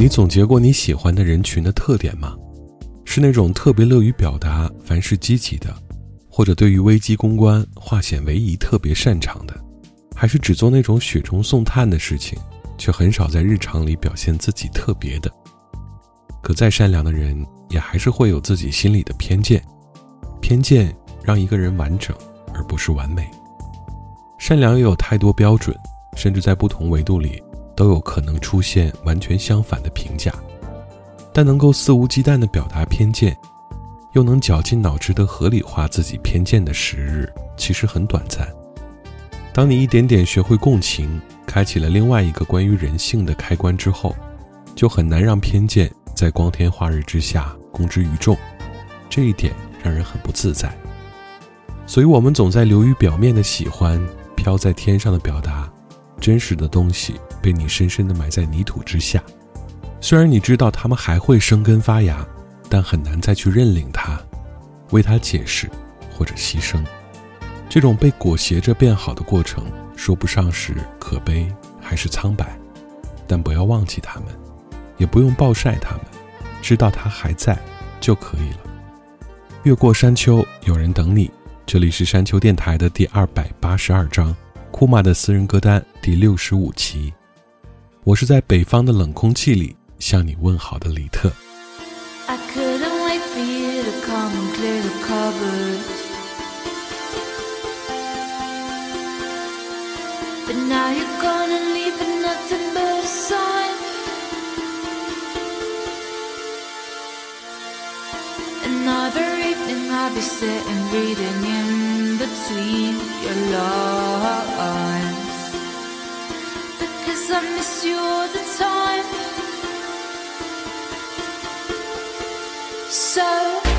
你总结过你喜欢的人群的特点吗？是那种特别乐于表达、凡事积极的，或者对于危机公关、化险为夷特别擅长的，还是只做那种雪中送炭的事情，却很少在日常里表现自己特别的？可再善良的人，也还是会有自己心里的偏见，偏见让一个人完整，而不是完美。善良又有太多标准，甚至在不同维度里。都有可能出现完全相反的评价，但能够肆无忌惮地表达偏见，又能绞尽脑汁地合理化自己偏见的时日，其实很短暂。当你一点点学会共情，开启了另外一个关于人性的开关之后，就很难让偏见在光天化日之下公之于众，这一点让人很不自在。所以，我们总在流于表面的喜欢，飘在天上的表达，真实的东西。被你深深地埋在泥土之下，虽然你知道它们还会生根发芽，但很难再去认领它，为它解释或者牺牲。这种被裹挟着变好的过程，说不上是可悲还是苍白，但不要忘记它们，也不用暴晒它们，知道它还在就可以了。越过山丘，有人等你。这里是山丘电台的第二百八十二章，库玛的私人歌单第六十五期。我是在北方的冷空气里向你问好的李特。I couldn't wait for you to come clear the cupboard. But now you're gonna leaving nothing Another evening I'll be sitting reading in between your lines. Because I miss you all the time. So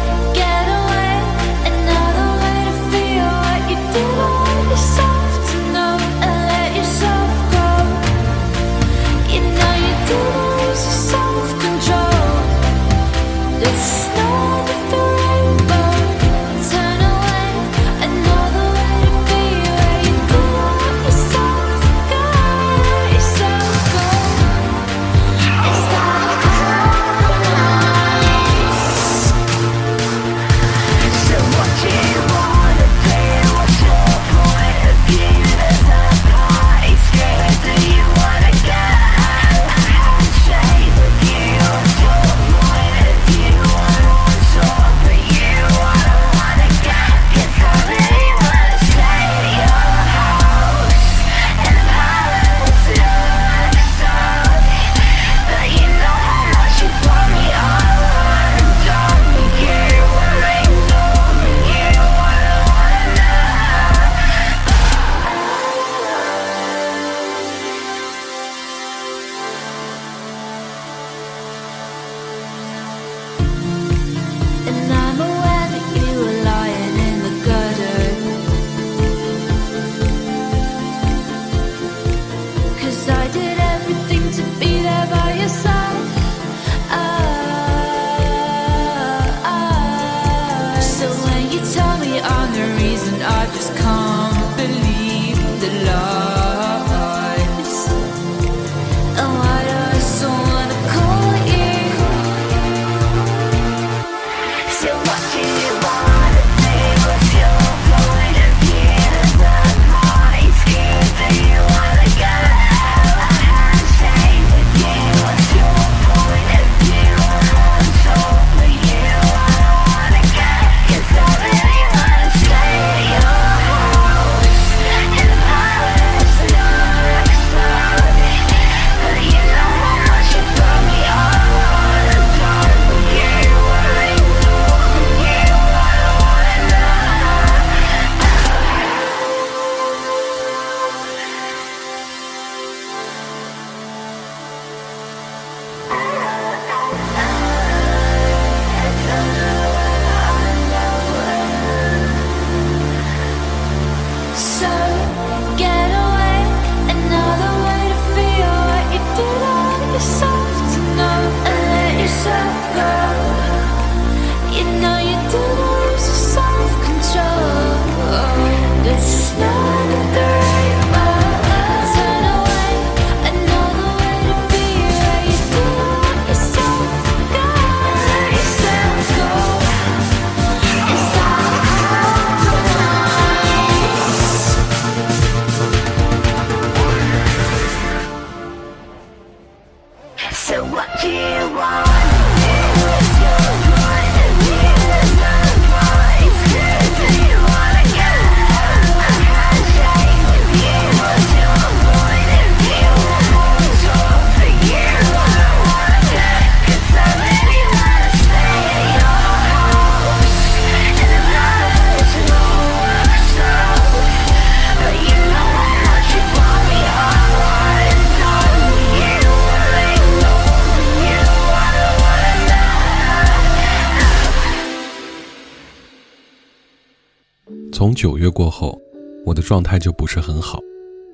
九月过后，我的状态就不是很好，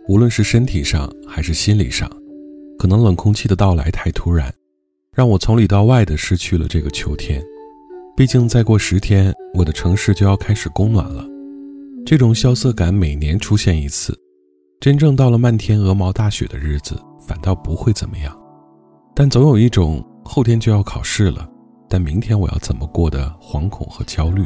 无论是身体上还是心理上，可能冷空气的到来太突然，让我从里到外的失去了这个秋天。毕竟再过十天，我的城市就要开始供暖了。这种萧瑟感每年出现一次，真正到了漫天鹅毛大雪的日子，反倒不会怎么样。但总有一种后天就要考试了，但明天我要怎么过的惶恐和焦虑。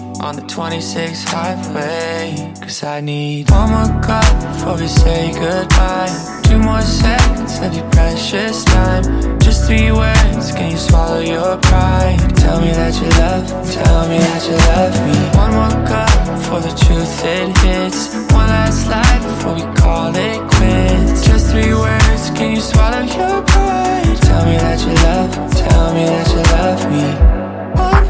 on the 26th highway? Cause I need one more cup before we say goodbye. Two more seconds of your precious time. Just three words, can you swallow your pride? Tell me that you love, tell me that you love me. One more cup before the truth it hits. One last life before we call it quits. Just three words, can you swallow your pride? Tell me that you love, tell me that you love me. One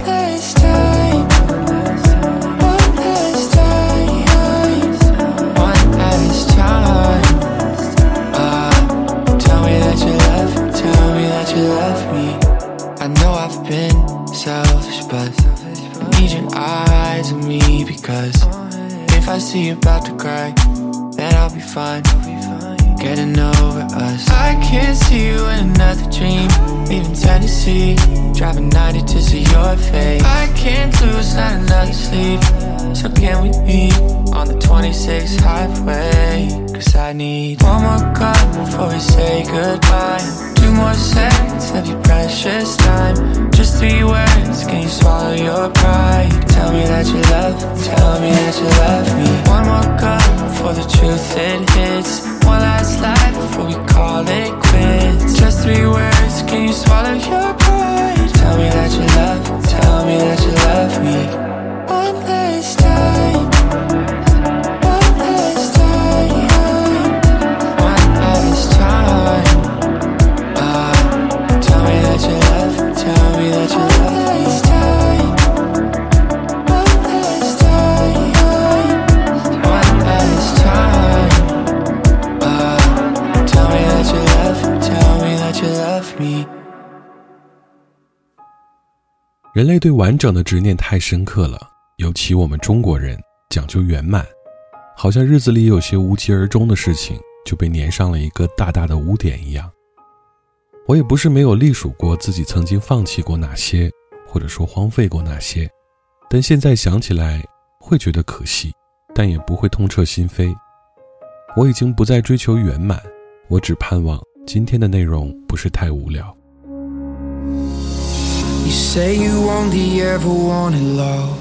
if I see you about to cry, then I'll be fine. Getting over us. I can't see you in another dream. Leaving Tennessee, driving 90 to see your face. I can't lose not another sleep. So can we meet on the 26th highway? Cause I need one more cup before we say goodbye. More seconds of your precious time. Just three words, can you swallow your pride? Tell me that you love, tell me that you love me. One more cup before the truth it hits. One last life before we call it quits. Just three words, can you swallow your pride? Tell me that you love, tell me that you love me. One last time. 人类对完整的执念太深刻了，尤其我们中国人讲究圆满，好像日子里有些无疾而终的事情就被粘上了一个大大的污点一样。我也不是没有隶属过自己曾经放弃过哪些，或者说荒废过哪些，但现在想起来会觉得可惜，但也不会痛彻心扉。我已经不再追求圆满，我只盼望今天的内容不是太无聊。You say you only ever wanted love?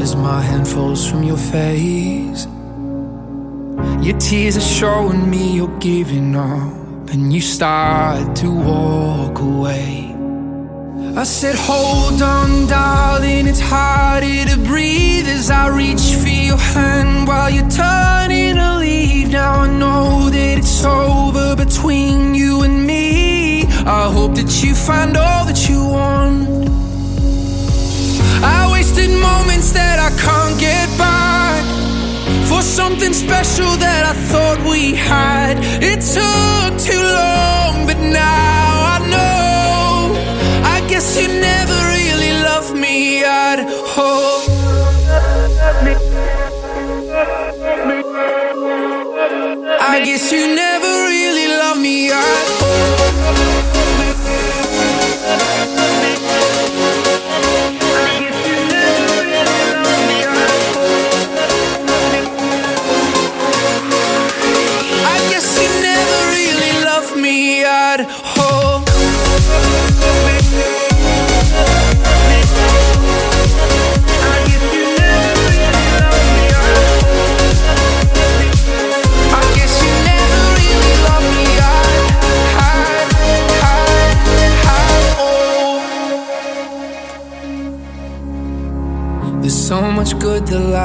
As my hand falls from your face. Your tears are showing me you're giving up And you start to walk away. I said hold on darling It's harder to breathe As I reach for your hand While you're turning to leave. Now I know that it's over between you and me I hope that you find all that you want. I wasted moments that I can't get back For something special that I thought we had It took too long but now I know. I guess you never really loved me at all I guess you never really loved me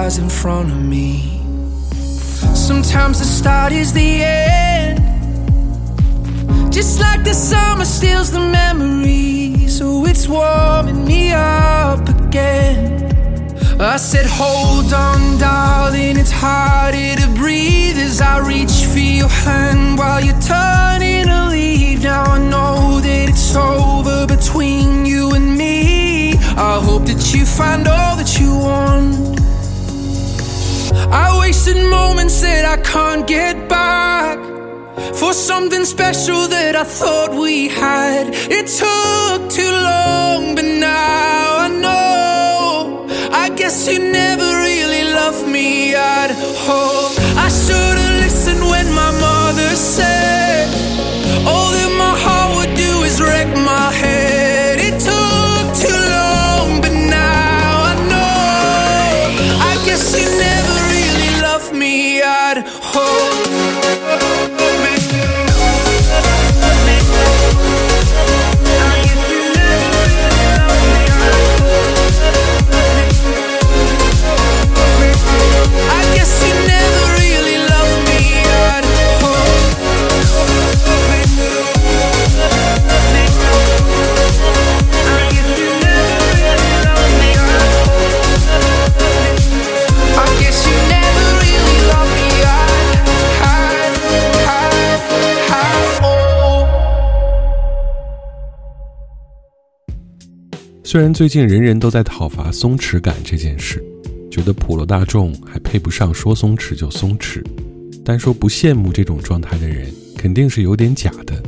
lies in front of me. Sometimes the start is the end. Just like the summer steals the memories, so it's warming me up again. I said, Hold on, darling, it's harder to breathe as I reach for your hand while you're turning to leave. Now I know that it's over between you and me. I hope that you find all that you want. I wasted moments that I can't get back for something special that I thought we had. It took too long, but now I know. I guess you never really loved me at home. I should've for. 虽然最近人人都在讨伐松弛感这件事，觉得普罗大众还配不上说松弛就松弛，但说不羡慕这种状态的人，肯定是有点假的。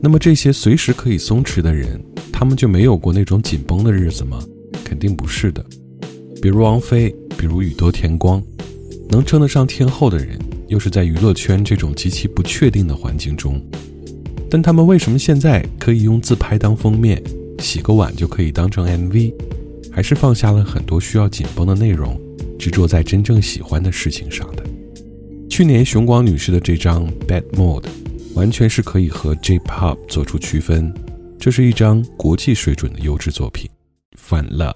那么这些随时可以松弛的人，他们就没有过那种紧绷的日子吗？肯定不是的。比如王菲，比如宇多田光，能称得上天后的人，又是在娱乐圈这种极其不确定的环境中，但他们为什么现在可以用自拍当封面，洗个碗就可以当成 MV，还是放下了很多需要紧绷的内容，执着在真正喜欢的事情上的？去年熊光女士的这张《Bad Mood》，完全是可以和 J-Pop 做出区分，这是一张国际水准的优质作品，《Fun Love》。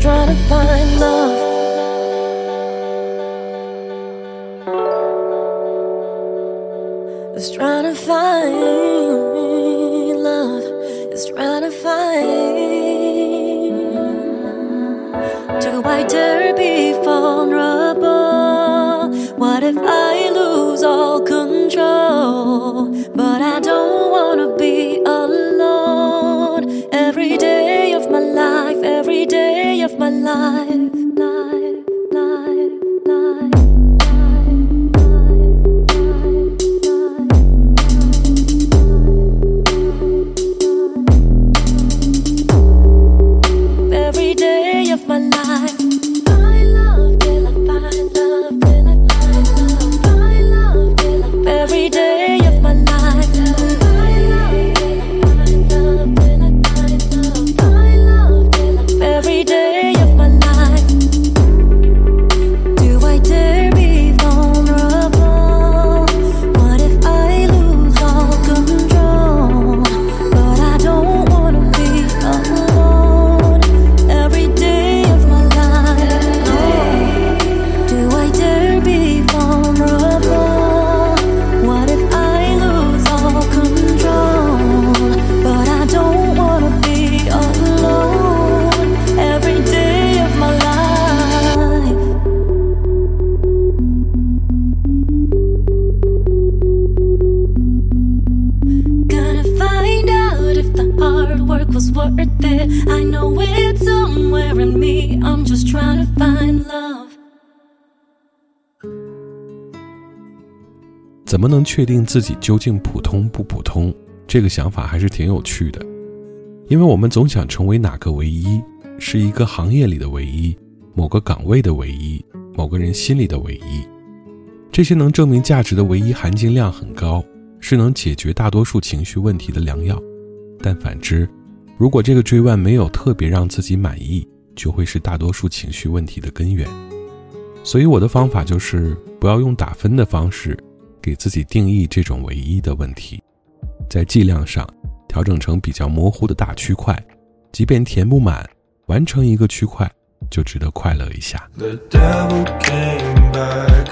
Trying to find love. Just trying to find 么能确定自己究竟普通不普通？这个想法还是挺有趣的，因为我们总想成为哪个唯一，是一个行业里的唯一，某个岗位的唯一，某个人心里的唯一。这些能证明价值的唯一含金量很高，是能解决大多数情绪问题的良药。但反之，如果这个追问没有特别让自己满意，就会是大多数情绪问题的根源。所以我的方法就是不要用打分的方式给自己定义这种唯一的问题，在剂量上调整成比较模糊的大区块，即便填不满，完成一个区块就值得快乐一下。The devil came back,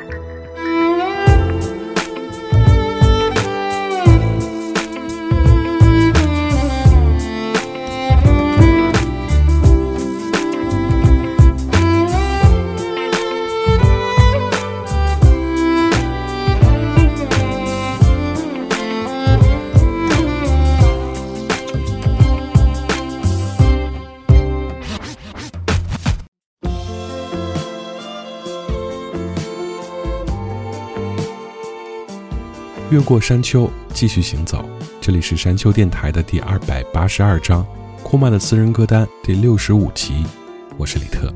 越过山丘，继续行走。这里是山丘电台的第二百八十二章，库曼的私人歌单第六十五集。我是李特。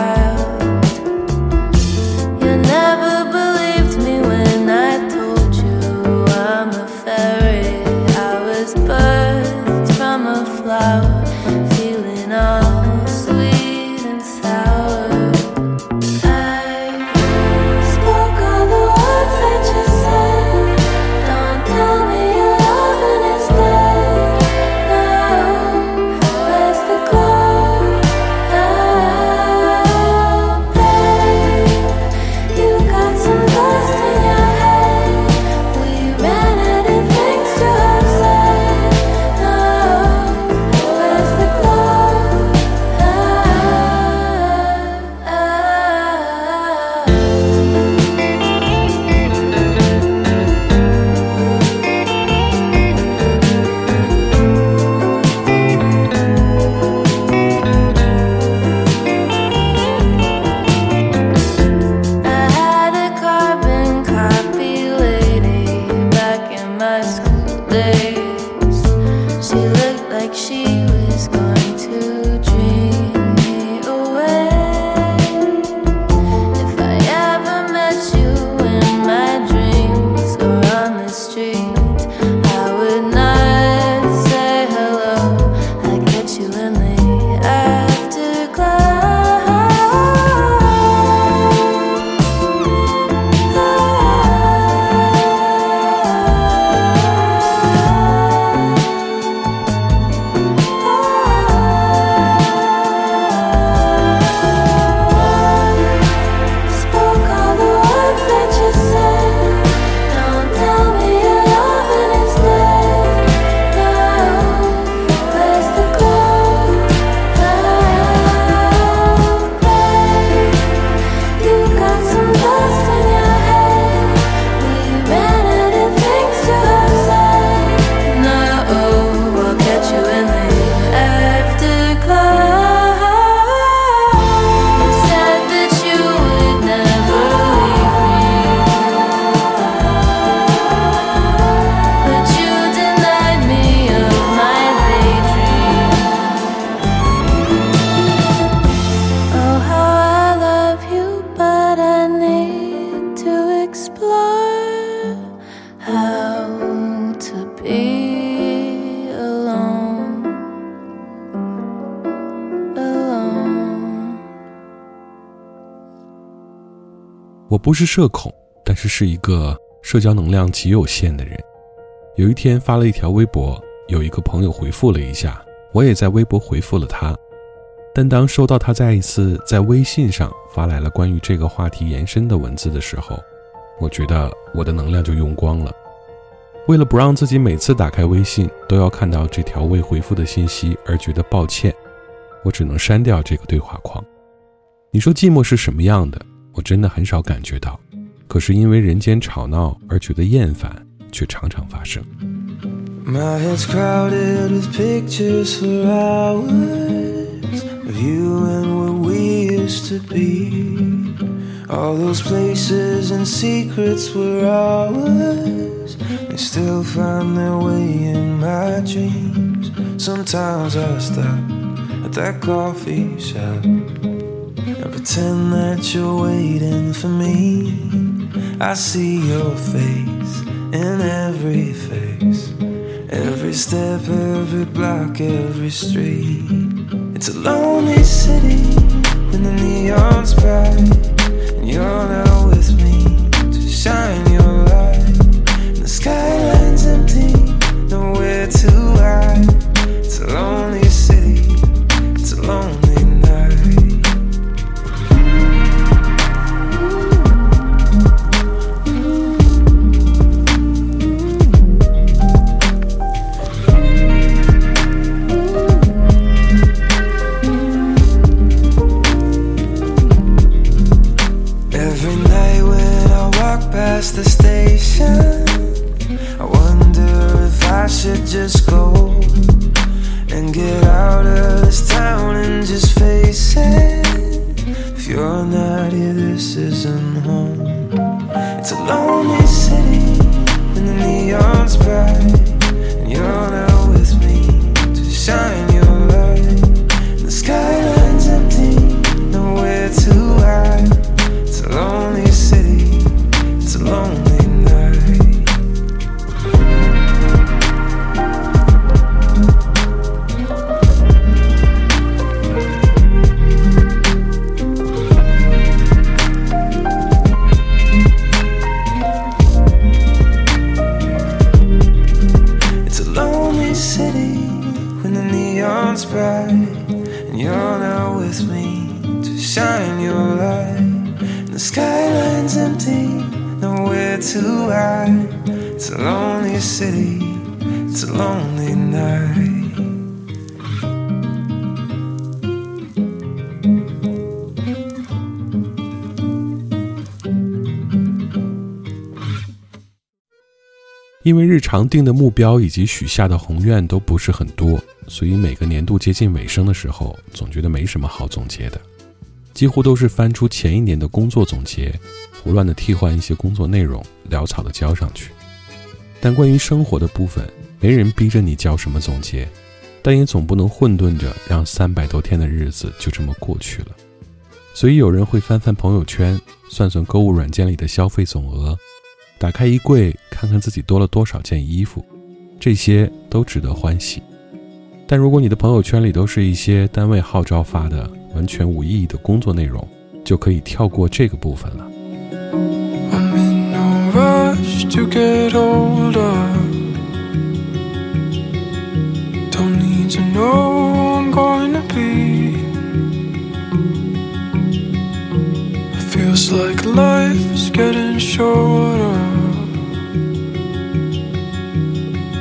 You 我不是社恐，但是是一个社交能量极有限的人。有一天发了一条微博，有一个朋友回复了一下，我也在微博回复了他。但当收到他再一次在微信上发来了关于这个话题延伸的文字的时候，我觉得我的能量就用光了。为了不让自己每次打开微信都要看到这条未回复的信息而觉得抱歉，我只能删掉这个对话框。你说寂寞是什么样的？我真的很少感觉到，可是因为人间吵闹而觉得厌烦，却常常发生。 My head's crowded with pictures for hours of you and what we used to be. All those places and secrets were ours. They still find their way in my dreams. Sometimes I stop at that coffee shop and pretend that you're waiting for me. I see your face in every face. Every step, every block, every street. It's a lonely city when the neon's bright. And you're not with me to shine your light. And the skyline's empty, nowhere to hide. It's a lonely city, it's a lonely only night. 因为日常定的目标以及许下的宏愿都不是很多，所以每个年度接近尾声的时候，总觉得没什么好总结的，几乎都是翻出前一年的工作总结，胡乱的替换一些工作内容，潦草的交上去。但关于生活的部分，没人逼着你交什么总结，但也总不能混沌着让三百多天的日子就这么过去了。所以有人会翻翻朋友圈，算算购物软件里的消费总额。打开衣柜，看看自己多了多少件衣服，这些都值得欢喜。但如果你的朋友圈里都是一些单位号召发的完全无意义的工作内容，就可以跳过这个部分了。To know who I'm going to be. It Feels like life is getting shorter.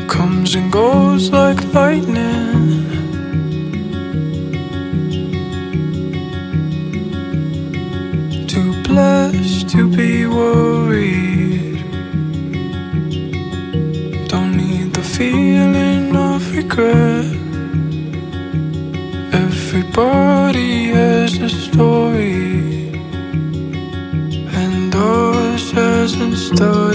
Comes and goes like lightning. Too blessed to be worried. Don't need the feeling of regret. Everybody has a story, and ours hasn't started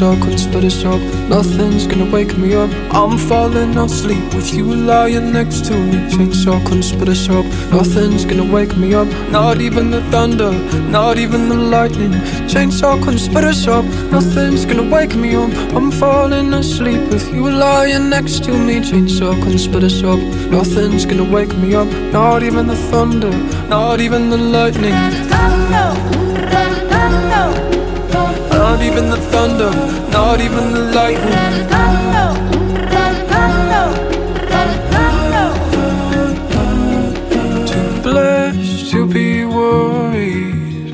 life. Chainsaw couldn't split us up. Nothing's gonna wake me up. I'm falling asleep with you lying next to me. Chainsaw couldn't split us up. Nothing's gonna wake me up. Not even the thunder, not even the lightning. Chainsaw couldn't split us up. Nothing's gonna wake me up. I'm falling asleep with you lying next to me. Chainsaw couldn't split us up. Nothing's gonna wake me up. Not even the thunder, not even the lightning. Not even the thunder, not even the lightning. Too blessed to be worried.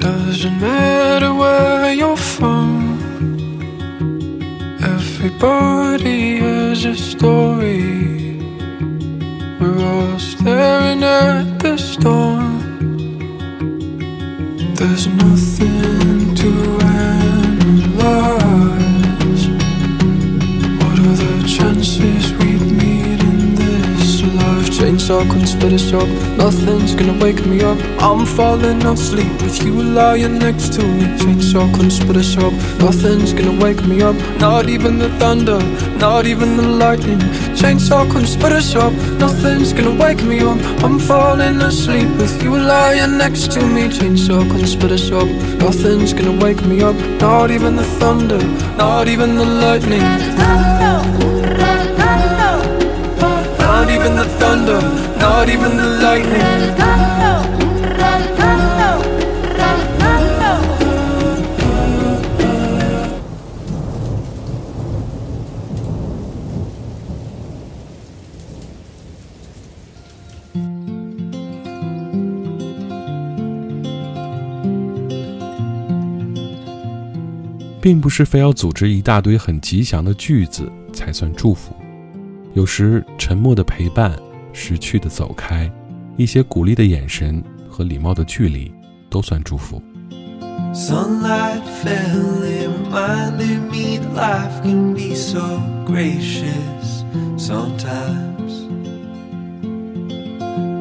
Doesn't matter where you're from. Everybody has a story. We're all staring at the storm. There's nothing to Chainsaw couldn't split us up. Nothing's gonna wake me up. I'm falling asleep with you lying next to me. Chainsaw couldn't split us up. Nothing's gonna wake me up. Not even the thunder, not even the lightning. Chainsaw couldn't split us up. Nothing's gonna wake me up. I'm falling asleep with you lying next to me. Chainsaw couldn't split us up. Nothing's gonna wake me up. Not even the thunder, not even the lightning. Not even the thunder, not even the lightning. “并不是非要组织一大堆很吉祥的句子才算祝福，有时沉默的陪伴、识趣的走开、一些鼓励的眼神和礼貌的距离，都算祝福。Sunlight fell, it reminded me that life can be so gracious sometimes.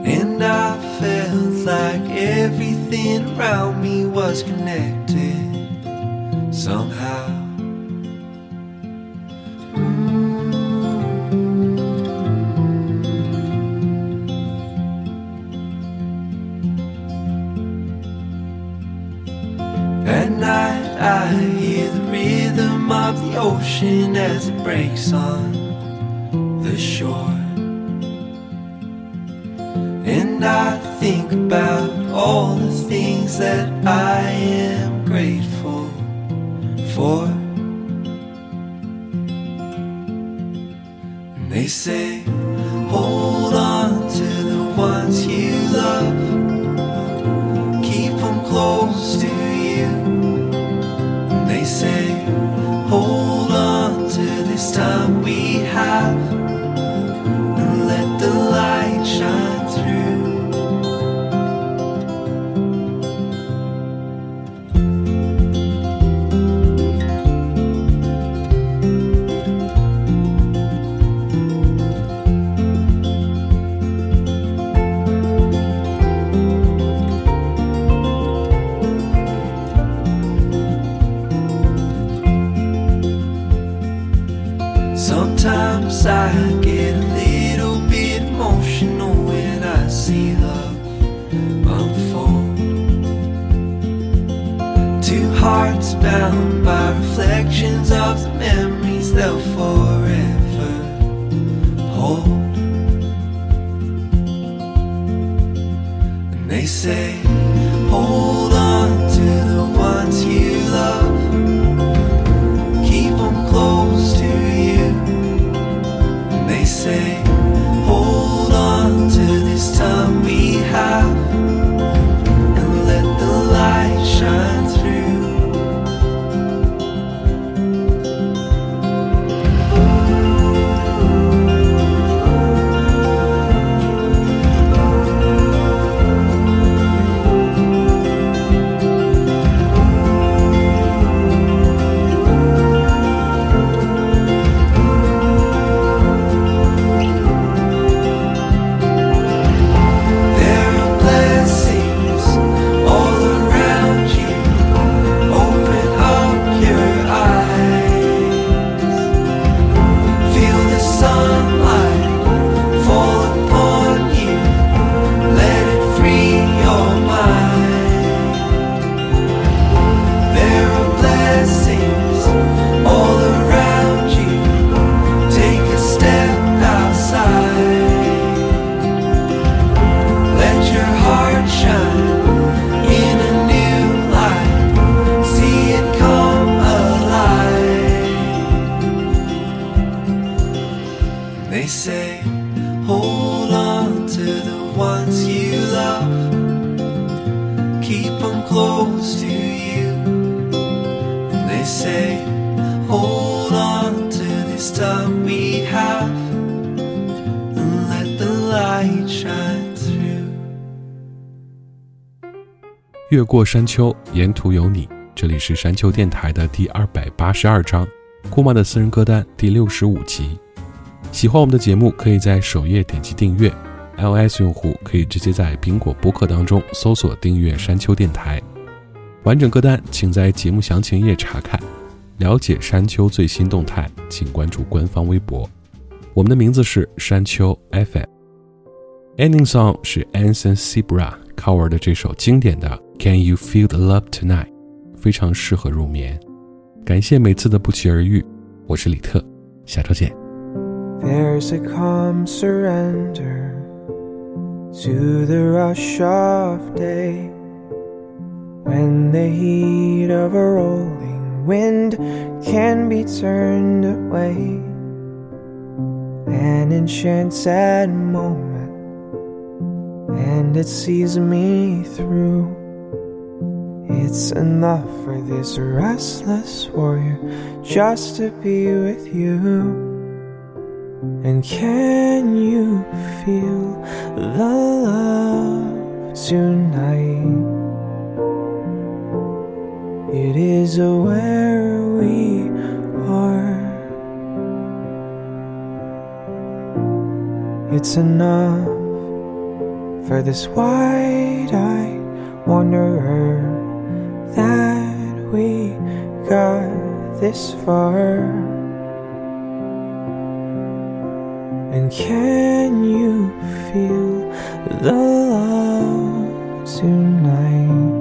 And I felt like everything around me was connected somehow. I hear the rhythm of the ocean as it breaks on the shore. And I think about all the things that I am grateful for. And they say, 过山丘，沿途有你。这里是山丘电台的第二百八十二章，库玛的私人歌单第六十五集。喜欢我们的节目，可以在首页点击订阅。iOS 用户可以直接在苹果播客当中搜索订阅山丘电台。完整歌单请在节目详情页查看。了解山丘最新动态，请关注官方微博。我们的名字是山丘 FM。Ending song 是 Anson Sebra cover 的这首经典的《Can You Feel the Love Tonight》，非常适合入眠。感谢每次的不期而遇，我是李特，下周见。 There's a calm surrender to the rush of day when the heat of a rolling wind can be turned away. An enchanted moment, and it sees me through. It's enough for this restless warrior just to be with you. And can you feel the love tonight? It is where we are. It's enough for this wide eyed wanderer that we got this far. And can you feel the love tonight?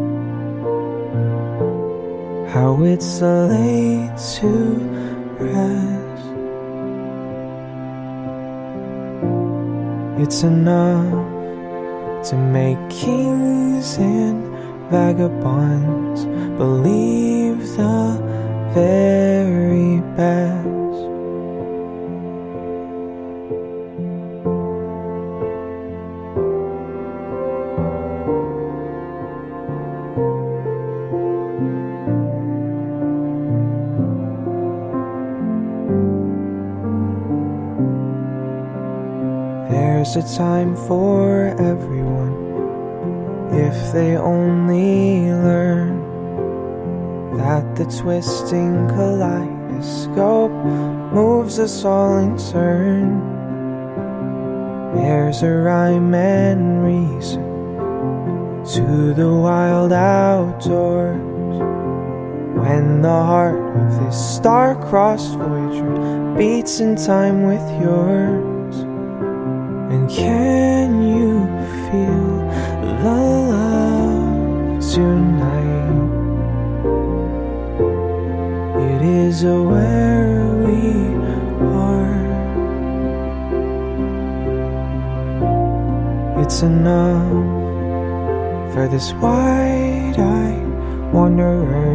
How it's laid to rest. It's enough to make kings and vagabonds believe the very best. There's a time for everyone if they only learn that the twisting kaleidoscope moves us all in turn. There's a rhyme and reason to the wild outdoors when the heart of this star-crossed voyager beats in time with yours. And can this wide eyed wanderer.